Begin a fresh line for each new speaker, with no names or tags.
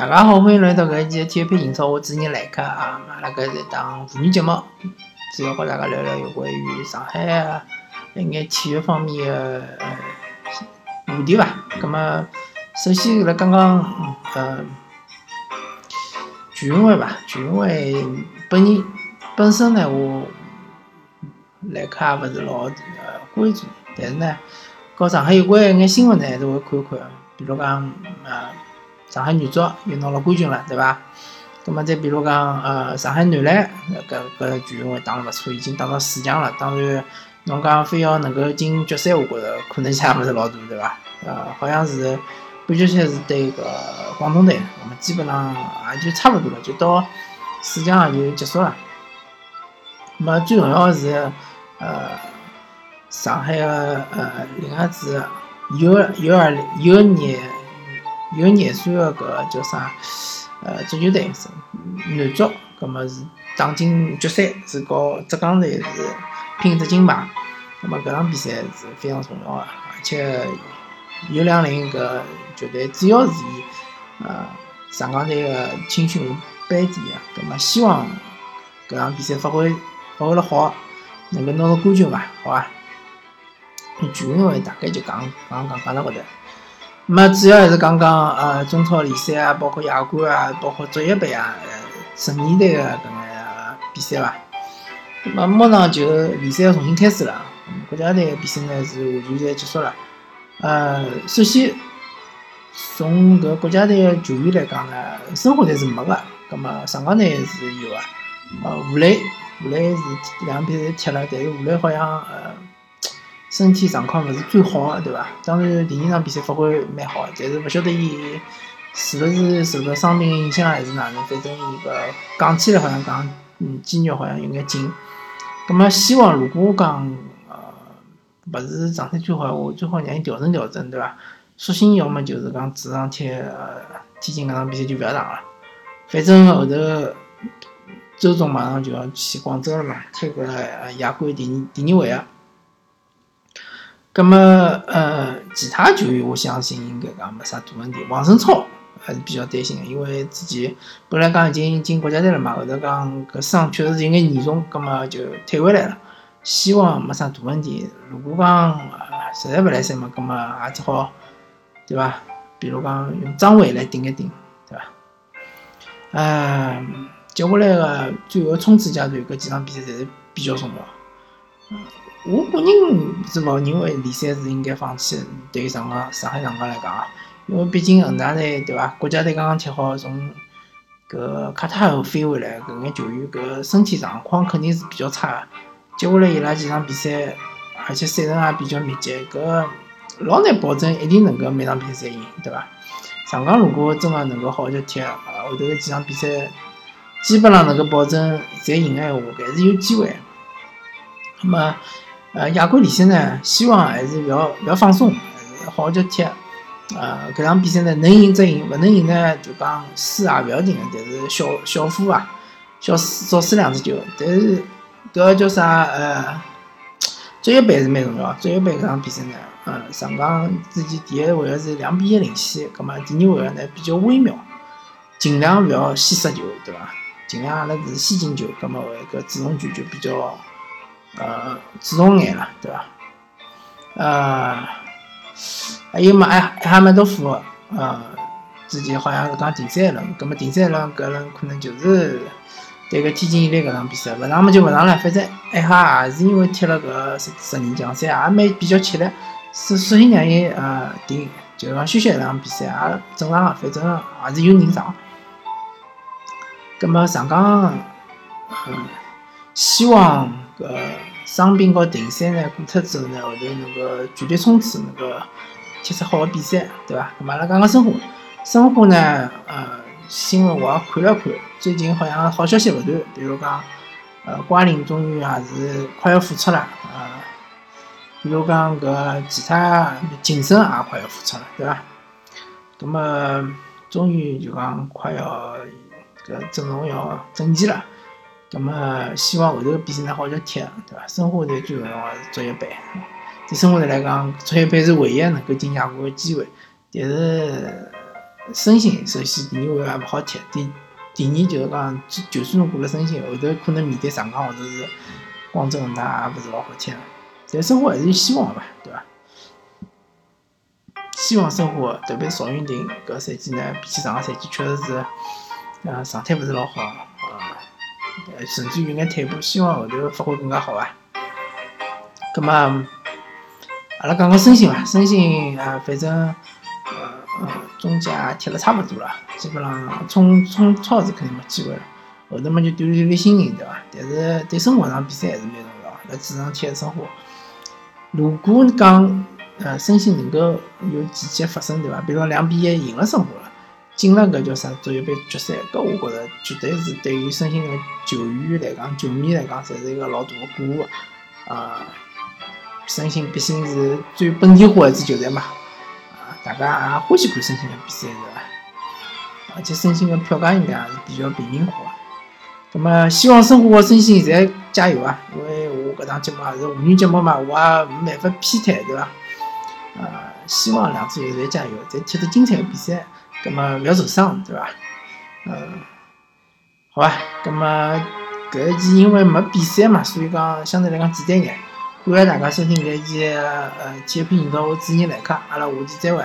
大家好，欢迎来到搿一期的体育篇英超，我主持人来客啊，阿拉搿是一档妇女节目，主要和大家聊聊有关于上海啊一眼体育方面的话题伐。葛末首先辣刚刚呃全运会伐，全运会本人本身呢，我来客也勿是老呃关注，但是呢，和上海有关一眼新闻呢，还是会看看，比如讲呃。上海女足又拿了冠军了，对伐？葛末再比如讲，呃，上海男篮搿搿全运会打了勿错，已经打到四强了。当然，侬讲非要能够进决赛，我觉着可能性也勿是老大，对伐？呃，好像是半决赛是对个广东队，那么基本上也就差勿多了，就到四强也就结束了。那么最重要的是，呃，上海个呃另外支有有二有年。有廿岁个搿个叫啥？呃，足球队是男足，葛末是打进决赛，是和浙江队是拼只金牌。葛末搿场比赛是非常重要个，而且有两零搿球队主要是以呃上港队个青训班底个，葛末希望搿场比赛发挥发挥了好，能够拿到冠军伐？好伐？全运会大概就讲讲讲讲到搿搭。么主要还是讲讲呃中超联赛啊，包括亚冠啊，包括足协杯啊，十年队个搿眼比赛伐。么马上就联赛要重新开始了，国家队比赛呢是完全侪结束了。呃，首先从搿国家队个球员来讲呢，申花队是没个，葛末上港队是有个。呃，吴磊，吴磊是两场比赛踢了，但是吴磊好像呃。身体状况勿是最好个，对伐？当然第二场比赛发挥蛮好，但是勿晓得伊是勿是受到伤病影响还是哪能，反正伊个讲起来好像讲，嗯，肌肉好像有眼紧。葛末希望如果讲呃勿是状态最好，我最好让伊调整调整，对伐？索性要么就是讲主场踢呃天津搿场比赛就勿要打了，反正后头周总马上就要去广州了嘛，踢个亚冠第二第二回合。那么，呃，其他球员我相信应该讲没啥大问题。王胜超还是比较担心的，因为之前本来讲已经进国家队了嘛，后头讲搿伤确实是有眼严重，那么就退回来了。希望没啥大问题。如果讲实在勿来三嘛，咁么也只好，对伐？比如讲用张伟来顶一顶，对伐？嗯，接下来个最后冲刺阶段，搿几场比赛侪是比较重要。我个人是勿认为联赛是应该放弃。对于上港、上海上港来讲啊，因为毕竟恒大队对伐？国家队刚刚踢好，从搿卡塔尔飞回来，搿眼球员搿身体状况肯定是比较差的。接下来伊拉几场比赛，而且赛程也比较密集，搿老难保证一定能够每场比赛赢，对伐？上港如果真个能够好好踢，啊，后头几场比赛基本上能够保证侪赢个闲话，还是有机会。那么。呃，亚冠联赛呢，希望还是勿要勿要放松，还是好好叫踢。呃，搿场比赛呢，能赢则赢，勿能赢呢，就讲输也勿要紧个，但是小小负啊，小输少输两只球。但是搿叫啥？呃，足协杯是蛮重要。足协杯搿场比赛呢，呃，上港之前第一回合是两比一领先，葛末第二回合呢比较微妙，尽量勿要先失球，对伐？尽量阿拉是先进球，葛末搿主动权就比较。呃，主动眼了，对伐？呃，还有嘛，埃埃哈梅多夫，呃，之前好像是讲第三轮，葛末第三轮搿轮可能就是对个天津伊力搿场比赛，勿上嘛就勿上了，反正埃哈也是因为踢了搿十十二强赛，也蛮比较吃力，索索性让伊呃停，就讲休息一场比赛也正常，反正也是有人上。葛末上港，嗯，希望。搿伤病和停赛呢过脱之后呢，后头能够全力冲刺，能够踢出好个比赛，对伐？咁阿拉讲讲申花，申花呢，呃，新闻我也看了看，最近好像好消息勿断，比如讲，呃，瓜林终于也是快要复出了，呃，比如讲搿其他晋升也快要复出了，对伐？咁么终于就讲快要搿阵容要整齐了。那么希望后头比赛呢好叫踢，对伐？申花队最重要是足协杯，对申花队来讲，足协杯是唯一能够进亚冠的机会。但是申鑫首先第一位还勿好踢，第第二就是讲，就算侬过了申鑫，后头可能面对上港或者是广州恒大也勿是老好踢。但申花还是有希望个，对伐？希望申花，特别是邵云霆搿赛季呢，比起上个赛季确实是，呃，状态勿是老好，甚至有眼退步。希望后头发挥更加好啊。葛末，阿拉讲讲申鑫伐，申鑫啊，反正呃，中甲踢了差勿多了，基本上冲冲超是肯定没机会了。后头嘛就锻炼锻炼心情，对伐？但是对生活上比赛还是蛮重要，辣主场踢生活。如果讲呃申鑫能够有奇迹发生，对伐？比如两比一赢了生活了，进了搿叫啥足协杯决赛，搿我觉着绝对是对于申鑫个球员来讲、球迷来讲，侪是一个老大个鼓舞啊！申鑫毕竟是最本地化一支球队嘛，啊，大家也欢喜看申鑫个比赛，是伐？而且申鑫个票价应该也是比较平民化。那么希望申花、申鑫侪加油啊！因为我搿档节目也是妇女节目嘛，我也没办法偏袒，对伐？呃，希望两支球队加油，再踢得精彩个比赛，葛末勿要受伤，对伐？嗯，好吧，咁啊搿一期因为没比赛嘛，所以讲相对来讲简单眼。感谢大家收听搿一期呃《体育频道》，我主持人来客，阿拉下期再会。